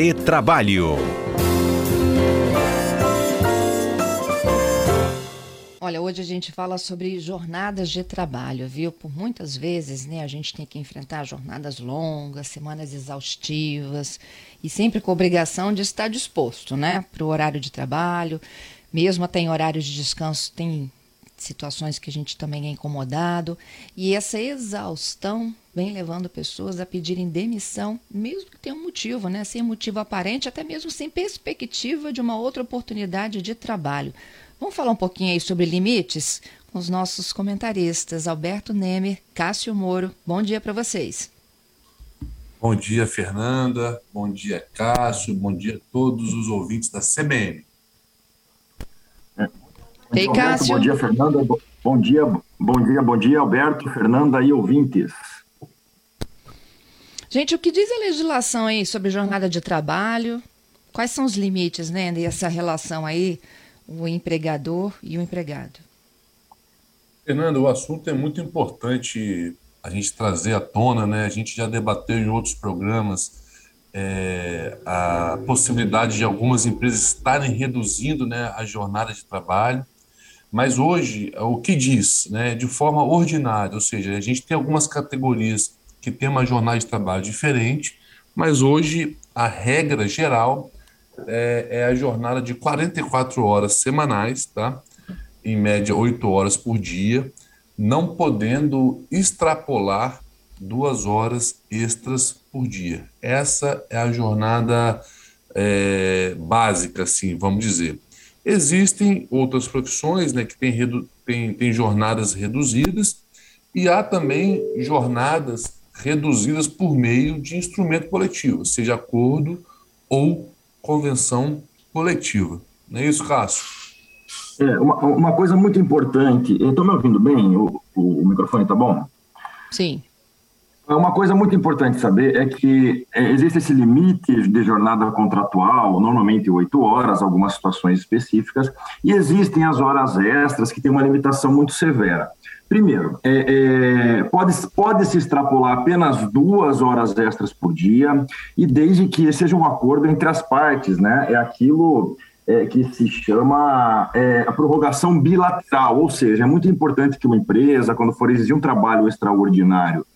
Retrabalho. Olha, hoje a gente fala sobre jornadas de trabalho, viu? Por muitas vezes, né, a gente tem que enfrentar jornadas longas, semanas exaustivas e sempre com obrigação de estar disposto, né, para o horário de trabalho. Mesmo até em horários de descanso, tem situações que a gente também é incomodado. E essa exaustão vem levando pessoas a pedirem demissão, mesmo que tenha um motivo, né? Sem motivo aparente, até mesmo sem perspectiva de uma outra oportunidade de trabalho. Vamos falar um pouquinho aí sobre limites com os nossos comentaristas, Alberto Nemer, Cássio Moro. Bom dia para vocês. Bom dia, Fernanda. Bom dia, Cássio. Bom dia a todos os ouvintes da CBN. Ei, Cássio. Bom dia, Fernanda. Bom dia, bom dia, bom dia, Alberto, Fernanda e ouvintes. Gente, o que diz a legislação aí sobre jornada de trabalho? Quais são os limites, né, dessa relação aí, o empregador e o empregado? Fernanda, o assunto é muito importante a gente trazer à tona, né? A gente já debateu em outros programas é, a possibilidade de algumas empresas estarem reduzindo né, a jornada de trabalho. Mas hoje, o que diz, né, de forma ordinária, ou seja, a gente tem algumas categorias que têm uma jornada de trabalho diferente, mas hoje a regra geral é, é a jornada de 44 horas semanais, tá? em média 8 horas por dia, não podendo extrapolar duas horas extras por dia. Essa é a jornada é, básica, assim, vamos dizer. Existem outras profissões né, que têm, têm, têm jornadas reduzidas e há também jornadas reduzidas por meio de instrumento coletivo, seja acordo ou convenção coletiva. Não é isso, Cássio? É, uma, uma coisa muito importante. Estão me ouvindo bem? O, o, o microfone está bom? Sim. Uma coisa muito importante saber é que é, existe esse limite de jornada contratual, normalmente oito horas, algumas situações específicas, e existem as horas extras que têm uma limitação muito severa. Primeiro, é, é, pode, pode se extrapolar apenas duas horas extras por dia, e desde que seja um acordo entre as partes, né? É aquilo é, que se chama é, a prorrogação bilateral, ou seja, é muito importante que uma empresa, quando for exigir um trabalho extraordinário,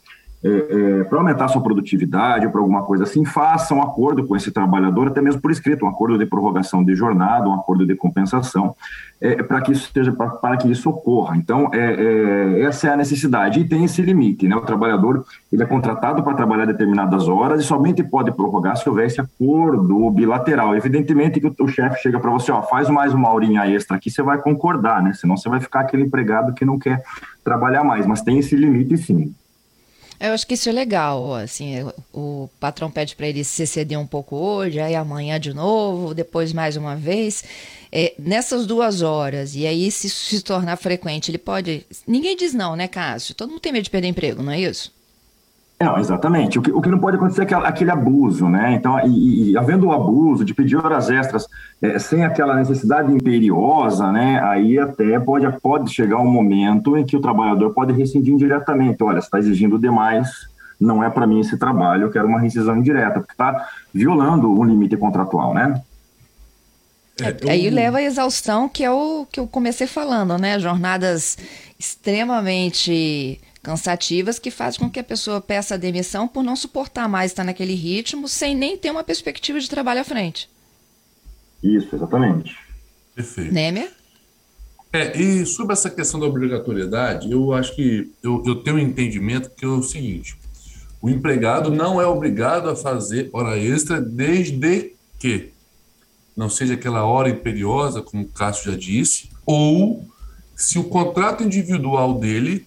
é, é, para aumentar sua produtividade ou para alguma coisa assim, faça um acordo com esse trabalhador, até mesmo por escrito, um acordo de prorrogação de jornada, um acordo de compensação, é, para que isso para, para que isso ocorra. Então, é, é, essa é a necessidade e tem esse limite, né? O trabalhador ele é contratado para trabalhar determinadas horas e somente pode prorrogar se houver esse acordo bilateral. Evidentemente que o, o chefe chega para você, ó, faz mais uma horinha extra aqui, você vai concordar, né? Senão você vai ficar aquele empregado que não quer trabalhar mais, mas tem esse limite sim. Eu acho que isso é legal, assim, o patrão pede para ele se ceder um pouco hoje, aí amanhã de novo, depois mais uma vez. É, nessas duas horas, e aí se isso se tornar frequente, ele pode. Ninguém diz não, né, Cássio? Todo mundo tem medo de perder emprego, não é isso? Não, exatamente. O que, o que não pode acontecer é aquele, aquele abuso, né? Então, e, e, havendo o abuso de pedir horas extras é, sem aquela necessidade imperiosa, né? Aí até pode, pode chegar um momento em que o trabalhador pode rescindir indiretamente. Olha, você está exigindo demais, não é para mim esse trabalho, eu quero uma rescisão indireta, porque está violando o limite contratual, né? É, aí leva a exaustão, que é o que eu comecei falando, né? Jornadas extremamente cansativas que fazem com que a pessoa peça a demissão por não suportar mais estar naquele ritmo sem nem ter uma perspectiva de trabalho à frente. Isso, exatamente. Perfeito. Némer? É, e sobre essa questão da obrigatoriedade, eu acho que eu, eu tenho um entendimento que é o seguinte: o empregado não é obrigado a fazer hora extra desde que não seja aquela hora imperiosa, como o Cássio já disse, ou se o contrato individual dele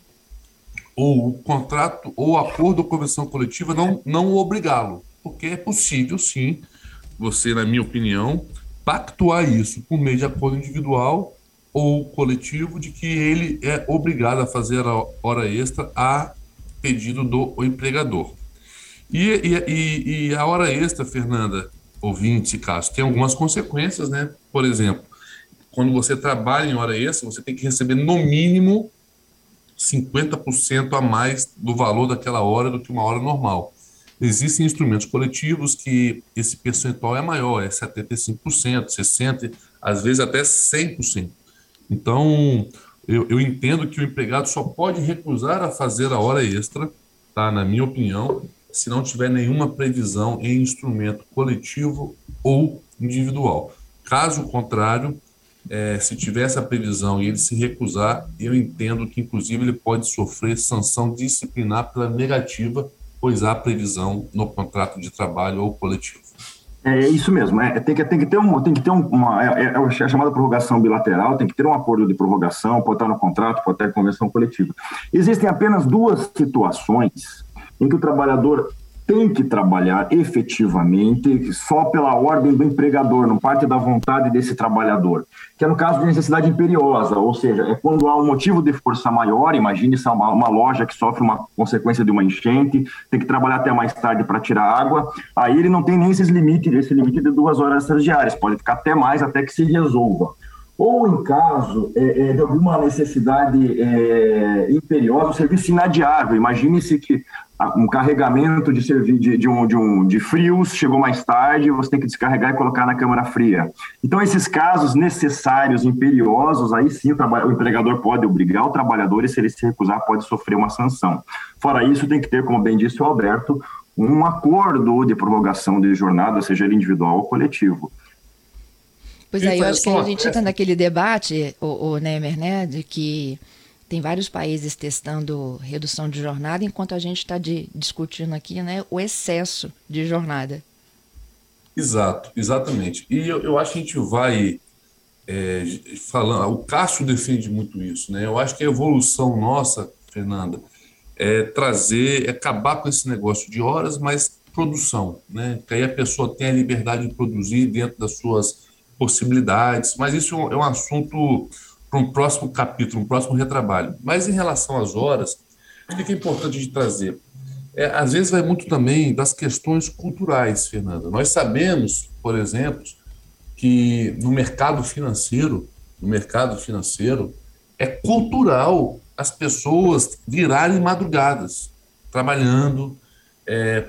ou o contrato ou acordo ou convenção coletiva não, não obrigá-lo, porque é possível sim, você, na minha opinião, pactuar isso por meio de acordo individual ou coletivo de que ele é obrigado a fazer a hora extra a pedido do empregador. E, e, e a hora extra, Fernanda, ouvinte, caso, tem algumas consequências, né? Por exemplo, quando você trabalha em hora extra, você tem que receber no mínimo 50% a mais do valor daquela hora do que uma hora normal. Existem instrumentos coletivos que esse percentual é maior, é 75%, 60%, às vezes até 100%. Então, eu, eu entendo que o empregado só pode recusar a fazer a hora extra, tá? na minha opinião, se não tiver nenhuma previsão em instrumento coletivo ou individual. Caso contrário, é, se tiver essa previsão e ele se recusar, eu entendo que, inclusive, ele pode sofrer sanção disciplinar pela negativa, pois há previsão no contrato de trabalho ou coletivo. É isso mesmo, é, tem, que, tem que ter, um, tem que ter uma. É, é, é a chamada prorrogação bilateral, tem que ter um acordo de prorrogação, pode estar no contrato, pode estar em convenção coletiva. Existem apenas duas situações em que o trabalhador tem que trabalhar efetivamente só pela ordem do empregador, não parte da vontade desse trabalhador, que é no caso de necessidade imperiosa, ou seja, é quando há um motivo de força maior, imagine se uma, uma loja que sofre uma consequência de uma enchente, tem que trabalhar até mais tarde para tirar água, aí ele não tem nem esses limites, esse limite de duas horas diárias, pode ficar até mais até que se resolva ou em caso é, é, de alguma necessidade é, imperiosa, o serviço inadiável. Imagine-se que um carregamento de, de, de, um, de, um, de frios chegou mais tarde, você tem que descarregar e colocar na câmara fria. Então, esses casos necessários, imperiosos, aí sim o, o empregador pode obrigar o trabalhador e, se ele se recusar, pode sofrer uma sanção. Fora isso, tem que ter, como bem disse o Alberto, um acordo de prorrogação de jornada, seja ele individual ou coletivo. Pois é, eu acho que a gente está naquele debate, o, o Nemer, né, de que tem vários países testando redução de jornada, enquanto a gente está discutindo aqui né, o excesso de jornada. Exato, exatamente. E eu, eu acho que a gente vai é, falando. O Cássio defende muito isso, né? Eu acho que a evolução nossa, Fernanda, é trazer, é acabar com esse negócio de horas, mas produção, né? Que aí a pessoa tem a liberdade de produzir dentro das suas possibilidades, mas isso é um assunto para um próximo capítulo, um próximo retrabalho. Mas em relação às horas, o que é importante de trazer? É, às vezes vai muito também das questões culturais, Fernanda. Nós sabemos, por exemplo, que no mercado financeiro, no mercado financeiro, é cultural as pessoas virarem madrugadas, trabalhando é,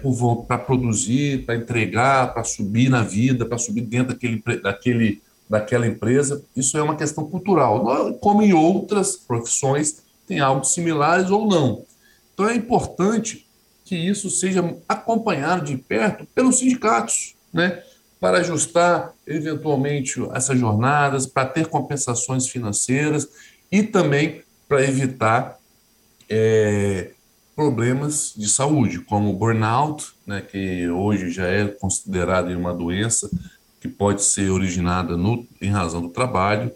para produzir, para entregar, para subir na vida, para subir dentro daquele, daquele daquela empresa. Isso é uma questão cultural, como em outras profissões tem algo similares ou não. Então é importante que isso seja acompanhado de perto pelos sindicatos, né? para ajustar eventualmente essas jornadas, para ter compensações financeiras e também para evitar é, problemas de saúde, como burnout, né, que hoje já é considerado uma doença que pode ser originada no, em razão do trabalho.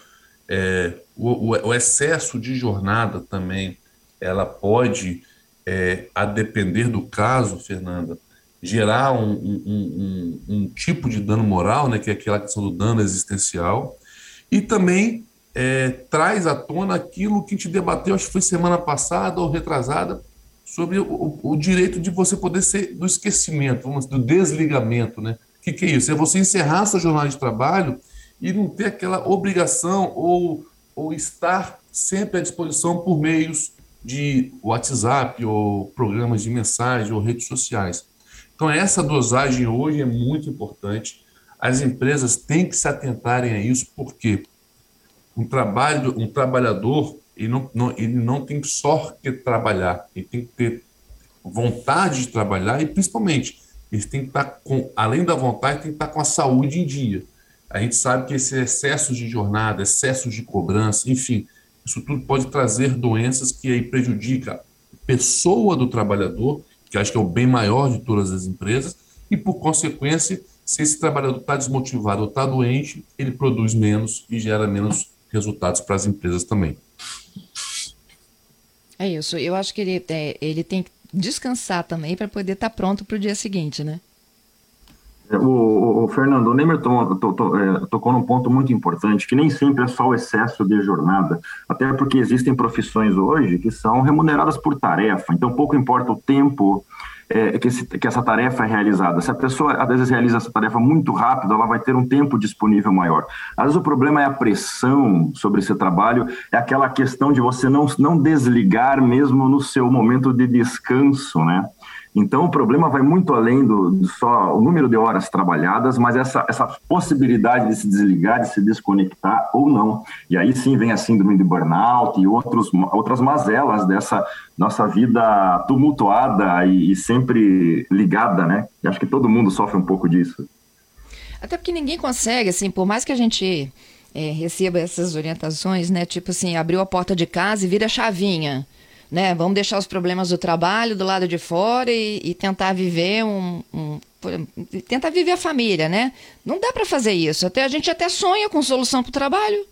É, o, o, excesso de jornada também, ela pode, é, a depender do caso, Fernanda, gerar um, um, um, um, tipo de dano moral, né, que é aquela questão do dano existencial, e também é, traz à tona aquilo que a gente debateu, acho que foi semana passada ou retrasada, sobre o, o direito de você poder ser do esquecimento, vamos, do desligamento, né? O que, que, é isso? É você encerrar sua jornada de trabalho e não ter aquela obrigação ou, ou estar sempre à disposição por meios de WhatsApp ou programas de mensagem ou redes sociais. Então, essa dosagem hoje é muito importante. As empresas têm que se atentarem a isso, porque um, trabalho, um trabalhador ele não, não, ele não tem só que trabalhar, ele tem que ter vontade de trabalhar e, principalmente, eles têm que estar com, além da vontade, tem que estar com a saúde em dia. A gente sabe que esse excesso de jornada, excesso de cobrança, enfim, isso tudo pode trazer doenças que aí prejudica a pessoa do trabalhador, que acho que é o bem maior de todas as empresas, e por consequência, se esse trabalhador está desmotivado ou está doente, ele produz menos e gera menos resultados para as empresas também. É isso. Eu acho que ele, é, ele tem que descansar também para poder estar tá pronto para o dia seguinte, né? O, o, o Fernando, o Nemer to, to, to, é, tocou num ponto muito importante, que nem sempre é só o excesso de jornada, até porque existem profissões hoje que são remuneradas por tarefa, então pouco importa o tempo é, que, esse, que, essa tarefa é realizada. Se a pessoa, às vezes, realiza essa tarefa muito rápido, ela vai ter um tempo disponível maior. Às vezes, o problema é a pressão sobre esse trabalho, é aquela questão de você não, não desligar mesmo no seu momento de descanso, né? Então, o problema vai muito além do, do, só o número de horas trabalhadas, mas essa, essa possibilidade de se desligar, de se desconectar ou não. E aí sim vem a síndrome de burnout e outros, outras mazelas dessa nossa vida tumultuada e, e sempre ligada, né? E acho que todo mundo sofre um pouco disso. Até porque ninguém consegue, assim, por mais que a gente é, receba essas orientações, né? Tipo assim, abriu a porta de casa e vira chavinha né? Vamos deixar os problemas do trabalho do lado de fora e, e tentar viver um, um, tentar viver a família, né? Não dá para fazer isso. Até a gente até sonha com solução para o trabalho.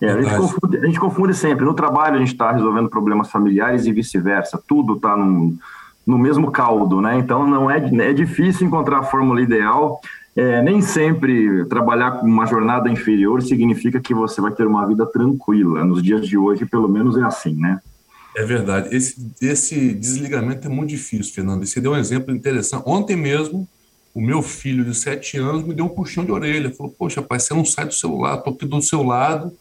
É, a, gente confunde, a, gente confunde, sempre. No trabalho a gente está resolvendo problemas familiares e vice-versa. Tudo está no, no mesmo caldo, né? Então não é, é difícil encontrar a fórmula ideal. É, nem sempre trabalhar com uma jornada inferior significa que você vai ter uma vida tranquila. Nos dias de hoje, pelo menos é assim, né? É verdade. Esse, esse desligamento é muito difícil, Fernando. Você deu um exemplo interessante. Ontem mesmo, o meu filho de sete anos me deu um puxão de orelha. Falou: Poxa, pai, você não sai do celular, estou aqui do seu lado,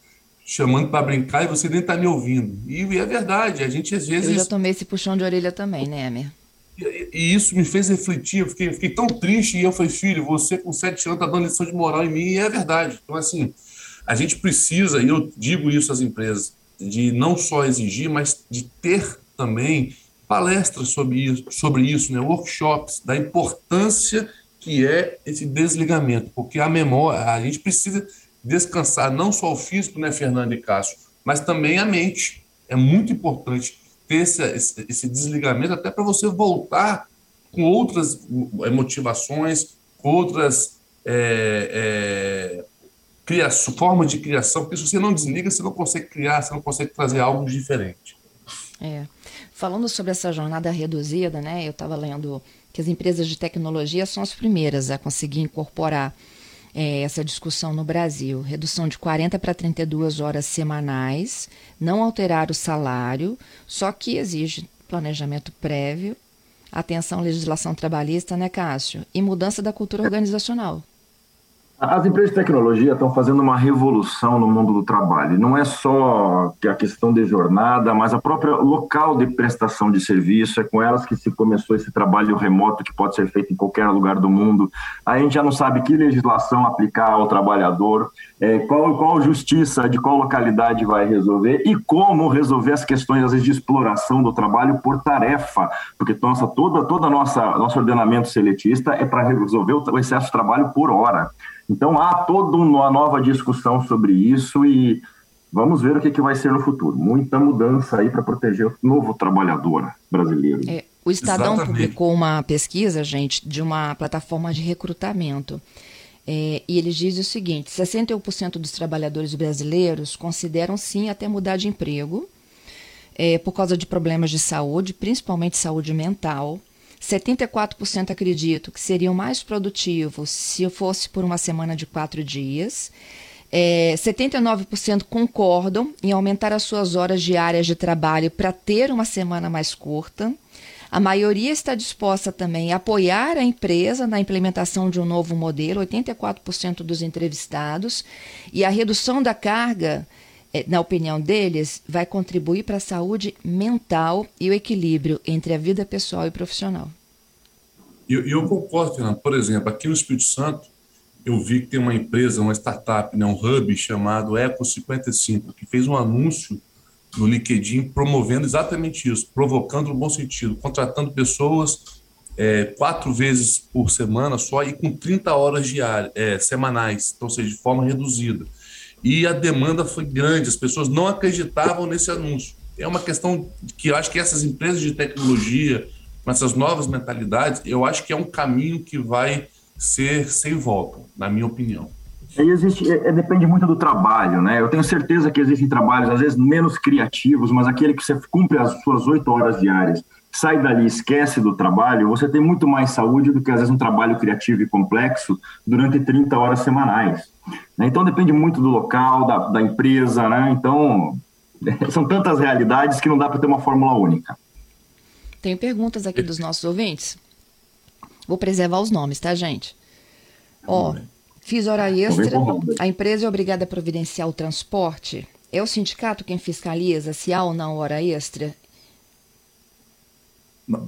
chamando para brincar e você nem está me ouvindo. E, e, é verdade. A gente às vezes. Eu já tomei esse puxão de orelha também, né, Emer? E, e isso me fez refletir. Eu fiquei, fiquei tão triste. E eu falei: Filho, você com sete anos está dando lição de moral em mim. E é verdade. Então, assim, a gente precisa, e eu digo isso às empresas de não só exigir, mas de ter também palestras sobre isso, sobre isso né? workshops, da importância que é esse desligamento, porque a memória, a gente precisa descansar não só o físico, né, Fernando e Cássio, mas também a mente. É muito importante ter esse, esse, esse desligamento até para você voltar com outras motivações, com outras é, é, criação, forma de criação, porque se você não desliga, você não consegue criar, você não consegue trazer algo diferente. É. Falando sobre essa jornada reduzida, né, eu estava lendo que as empresas de tecnologia são as primeiras a conseguir incorporar é, essa discussão no Brasil. Redução de 40 para 32 horas semanais, não alterar o salário, só que exige planejamento prévio, atenção à legislação trabalhista, né, Cássio? E mudança da cultura organizacional. As empresas de tecnologia estão fazendo uma revolução no mundo do trabalho. Não é só a questão de jornada, mas a própria local de prestação de serviço. É com elas que se começou esse trabalho remoto que pode ser feito em qualquer lugar do mundo. A gente já não sabe que legislação aplicar ao trabalhador, é, qual, qual justiça de qual localidade vai resolver e como resolver as questões, às vezes, de exploração do trabalho por tarefa. Porque nossa, toda, toda nossa nosso ordenamento seletista é para resolver o excesso de trabalho por hora. Então há toda uma nova discussão sobre isso e vamos ver o que, que vai ser no futuro. Muita mudança aí para proteger o novo trabalhador brasileiro. É, o Estadão Exatamente. publicou uma pesquisa, gente, de uma plataforma de recrutamento. É, e eles dizem o seguinte: 61% dos trabalhadores brasileiros consideram sim até mudar de emprego é, por causa de problemas de saúde, principalmente saúde mental. 74% acredito que seriam mais produtivos se fosse por uma semana de quatro dias. É, 79% concordam em aumentar as suas horas diárias de trabalho para ter uma semana mais curta. A maioria está disposta também a apoiar a empresa na implementação de um novo modelo, 84% dos entrevistados. E a redução da carga, na opinião deles, vai contribuir para a saúde mental e o equilíbrio entre a vida pessoal e profissional. E eu, eu, concordo, Fernando. Por exemplo, aqui no Espírito Santo, eu vi que tem uma empresa, uma startup, né, um hub chamado Eco55, que fez um anúncio no LinkedIn promovendo exatamente isso, provocando no bom sentido, contratando pessoas é, quatro vezes por semana só e com 30 horas diárias, é, semanais, então, ou seja, de forma reduzida. E a demanda foi grande, as pessoas não acreditavam nesse anúncio. É uma questão que eu acho que essas empresas de tecnologia, com essas novas mentalidades, eu acho que é um caminho que vai ser sem volta, na minha opinião. E existe, é, é, depende muito do trabalho, né? Eu tenho certeza que existem trabalhos, às vezes, menos criativos, mas aquele que você cumpre as suas oito horas diárias, sai dali esquece do trabalho, você tem muito mais saúde do que, às vezes, um trabalho criativo e complexo durante 30 horas semanais. Né? Então, depende muito do local, da, da empresa, né? Então, são tantas realidades que não dá para ter uma fórmula única. Tenho perguntas aqui dos nossos ouvintes. Vou preservar os nomes, tá, gente? Ó, fiz hora extra, a empresa é obrigada a providenciar o transporte. É o sindicato quem fiscaliza se há ou não hora extra?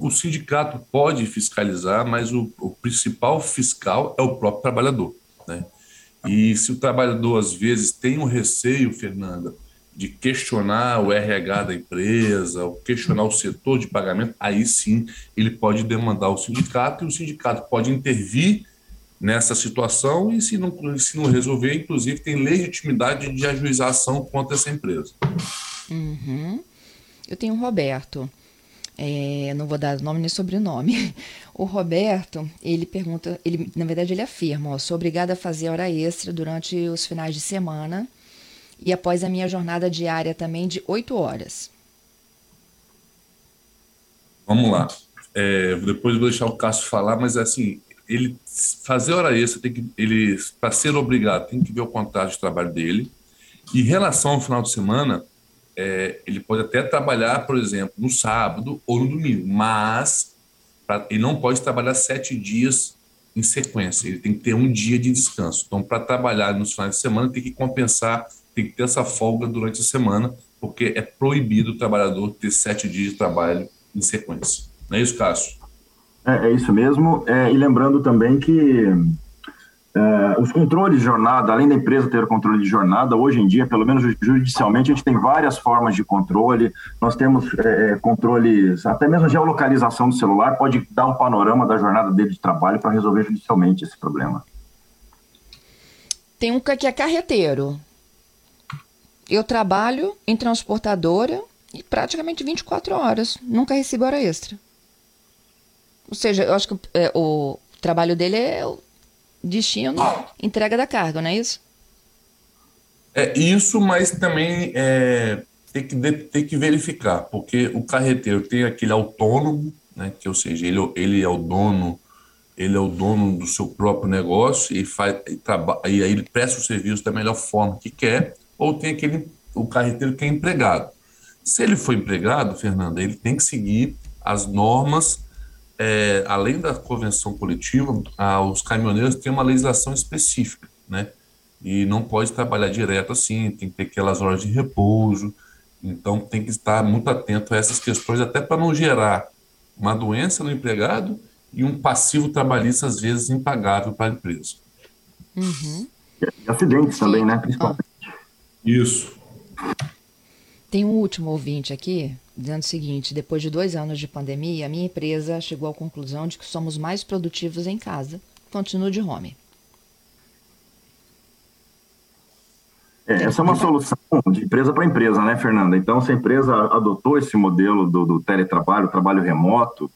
O sindicato pode fiscalizar, mas o, o principal fiscal é o próprio trabalhador. Né? E se o trabalhador, às vezes, tem um receio, Fernanda, de questionar o RH da empresa, ou questionar o setor de pagamento, aí sim ele pode demandar o sindicato e o sindicato pode intervir nessa situação e se não, se não resolver, inclusive tem legitimidade de ajuizar ação contra essa empresa. Uhum. Eu tenho o Roberto. É, não vou dar nome nem sobrenome. O Roberto, ele pergunta, ele, na verdade ele afirma, ó, sou obrigada a fazer hora extra durante os finais de semana e após a minha jornada diária também de oito horas. Vamos lá. É, depois vou deixar o Cássio falar, mas assim, ele fazer hora extra, tem que, ele para ser obrigado, tem que ver o contrato de trabalho dele. Em relação ao final de semana, é, ele pode até trabalhar, por exemplo, no sábado ou no domingo, mas pra, ele não pode trabalhar sete dias em sequência, ele tem que ter um dia de descanso. Então, para trabalhar nos finais de semana, tem que compensar, tem que ter essa folga durante a semana, porque é proibido o trabalhador ter sete dias de trabalho em sequência. Não é isso, Cássio? É, é isso mesmo. É, e lembrando também que é, os controles de jornada, além da empresa ter o controle de jornada, hoje em dia, pelo menos judicialmente, a gente tem várias formas de controle. Nós temos é, é controles, até mesmo geolocalização do celular pode dar um panorama da jornada dele de trabalho para resolver judicialmente esse problema. Tem um que é carreteiro. Eu trabalho em transportadora e praticamente 24 horas. Nunca recebo hora extra. Ou seja, eu acho que é, o trabalho dele é destino, entrega da carga, não é isso? É isso, mas também é, tem, que, tem que verificar, porque o carreteiro tem aquele autônomo, né, que ou seja, ele, ele é o dono, ele é o dono do seu próprio negócio e faz e, e aí ele presta o serviço da melhor forma que quer, ou tem aquele o carreteiro que é empregado. Se ele for empregado, Fernanda, ele tem que seguir as normas é, além da convenção coletiva, ah, os caminhoneiros têm uma legislação específica, né? E não pode trabalhar direto assim, tem que ter aquelas horas de repouso. Então, tem que estar muito atento a essas questões, até para não gerar uma doença no empregado e um passivo trabalhista, às vezes, impagável para a empresa. Uhum. E acidentes também, né? Principalmente. Isso. Tem um último ouvinte aqui, dizendo o seguinte: depois de dois anos de pandemia, a minha empresa chegou à conclusão de que somos mais produtivos em casa. Continuo de home. É, essa é uma solução de empresa para empresa, né, Fernanda? Então, se a empresa adotou esse modelo do, do teletrabalho, trabalho remoto,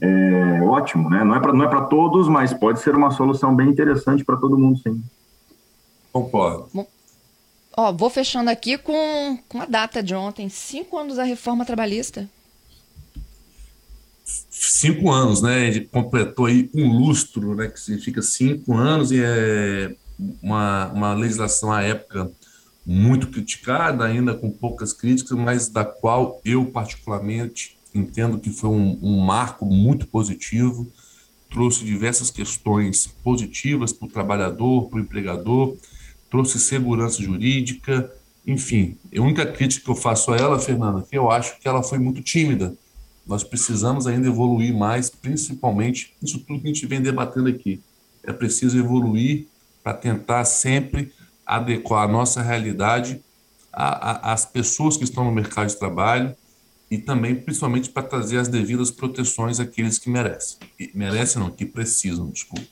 é ótimo, né? Não é para não é para todos, mas pode ser uma solução bem interessante para todo mundo, sim. Concordo. Bom, Ó, vou fechando aqui com, com a data de ontem, cinco anos da reforma trabalhista. Cinco anos, né? Ele completou aí um lustro, né? Que significa cinco anos e é uma, uma legislação à época muito criticada, ainda com poucas críticas, mas da qual eu particularmente entendo que foi um, um marco muito positivo, trouxe diversas questões positivas para o trabalhador, para o empregador, trouxe segurança jurídica, enfim. A única crítica que eu faço a ela, Fernanda, é que eu acho que ela foi muito tímida. Nós precisamos ainda evoluir mais, principalmente isso tudo que a gente vem debatendo aqui. É preciso evoluir para tentar sempre adequar a nossa realidade às pessoas que estão no mercado de trabalho e também, principalmente, para trazer as devidas proteções àqueles que merecem. E merecem não, que precisam, desculpa.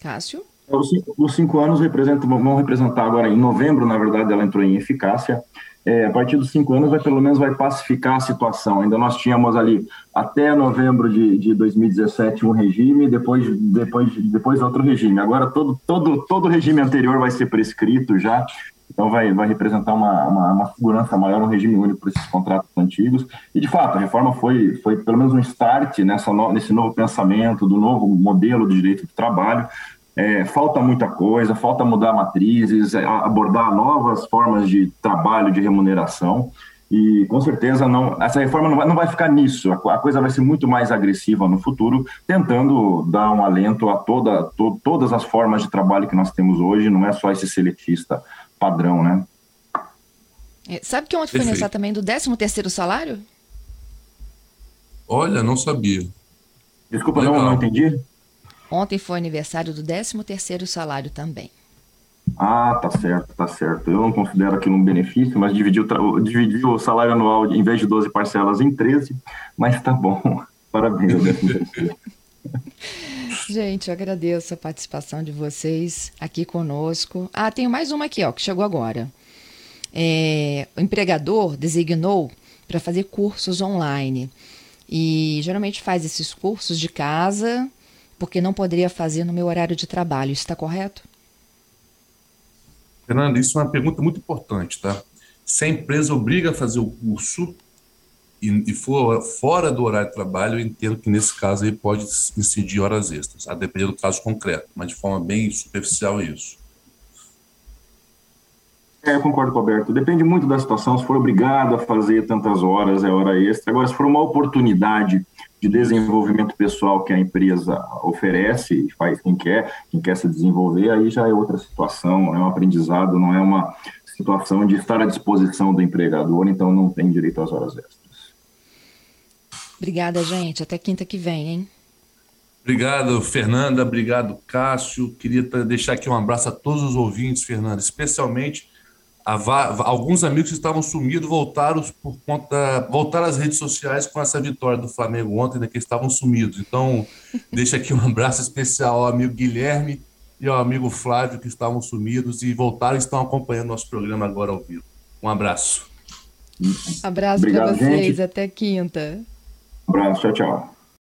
Cássio? Os cinco, os cinco anos representam, vão representar agora em novembro, na verdade, ela entrou em eficácia. É, a partir dos cinco anos, vai pelo menos vai pacificar a situação. Ainda nós tínhamos ali até novembro de, de 2017 um regime, depois depois depois outro regime. Agora todo todo todo regime anterior vai ser prescrito já. Então vai vai representar uma, uma, uma segurança maior, um regime único para esses contratos antigos. E de fato a reforma foi foi pelo menos um start nessa no, nesse novo pensamento do novo modelo de direito do trabalho é, falta muita coisa, falta mudar matrizes, abordar novas formas de trabalho, de remuneração. E com certeza não, essa reforma não vai, não vai ficar nisso, a, a, coisa vai ser muito mais agressiva no futuro, tentando dar um alento a toda, to, todas as formas de trabalho que nós temos hoje, não é só esse seletista padrão, né? É, sabe que ontem foi aniversário também do 13 terceiro salário? Olha, não sabia. Desculpa, não, não entendi. Ontem foi aniversário do 13º salário também. Ah, tá certo, tá certo. Eu não considero aquilo um benefício, mas dividi o, dividi o salário anual, em vez de 12 parcelas, em 13, mas tá bom. Parabéns, Gente, eu agradeço a participação de vocês aqui conosco. Ah, tenho mais uma aqui, ó, que chegou agora. É, o empregador designou para fazer cursos online. E geralmente faz esses cursos de casa, porque não poderia fazer no meu horário de trabalho. Isso está correto? Fernando, isso é uma pergunta muito importante, tá? Se a empresa obriga a fazer o curso e, e for fora do horário de trabalho, eu entendo que nesse caso aí pode incidir horas extras, a depender do caso concreto, mas de forma bem superficial é isso. É, eu concordo com o Alberto. Depende muito da situação. Se for obrigado a fazer tantas horas, é hora extra. Agora, se for uma oportunidade de desenvolvimento pessoal que a empresa oferece e faz quem quer, quem quer se desenvolver, aí já é outra situação, é um aprendizado, não é uma situação de estar à disposição do empregador, então não tem direito às horas extras. Obrigada, gente. Até quinta que vem, hein? Obrigado, Fernanda. Obrigado, Cássio. Queria deixar aqui um abraço a todos os ouvintes, Fernanda, especialmente alguns amigos que estavam sumidos voltaram por conta voltaram às redes sociais com essa vitória do Flamengo ontem, né, que estavam sumidos. Então, deixa aqui um abraço especial ao amigo Guilherme e ao amigo Flávio que estavam sumidos e voltaram e estão acompanhando nosso programa agora ao vivo. Um abraço. Abraço para vocês, gente. até quinta. Um abraço, tchau, tchau.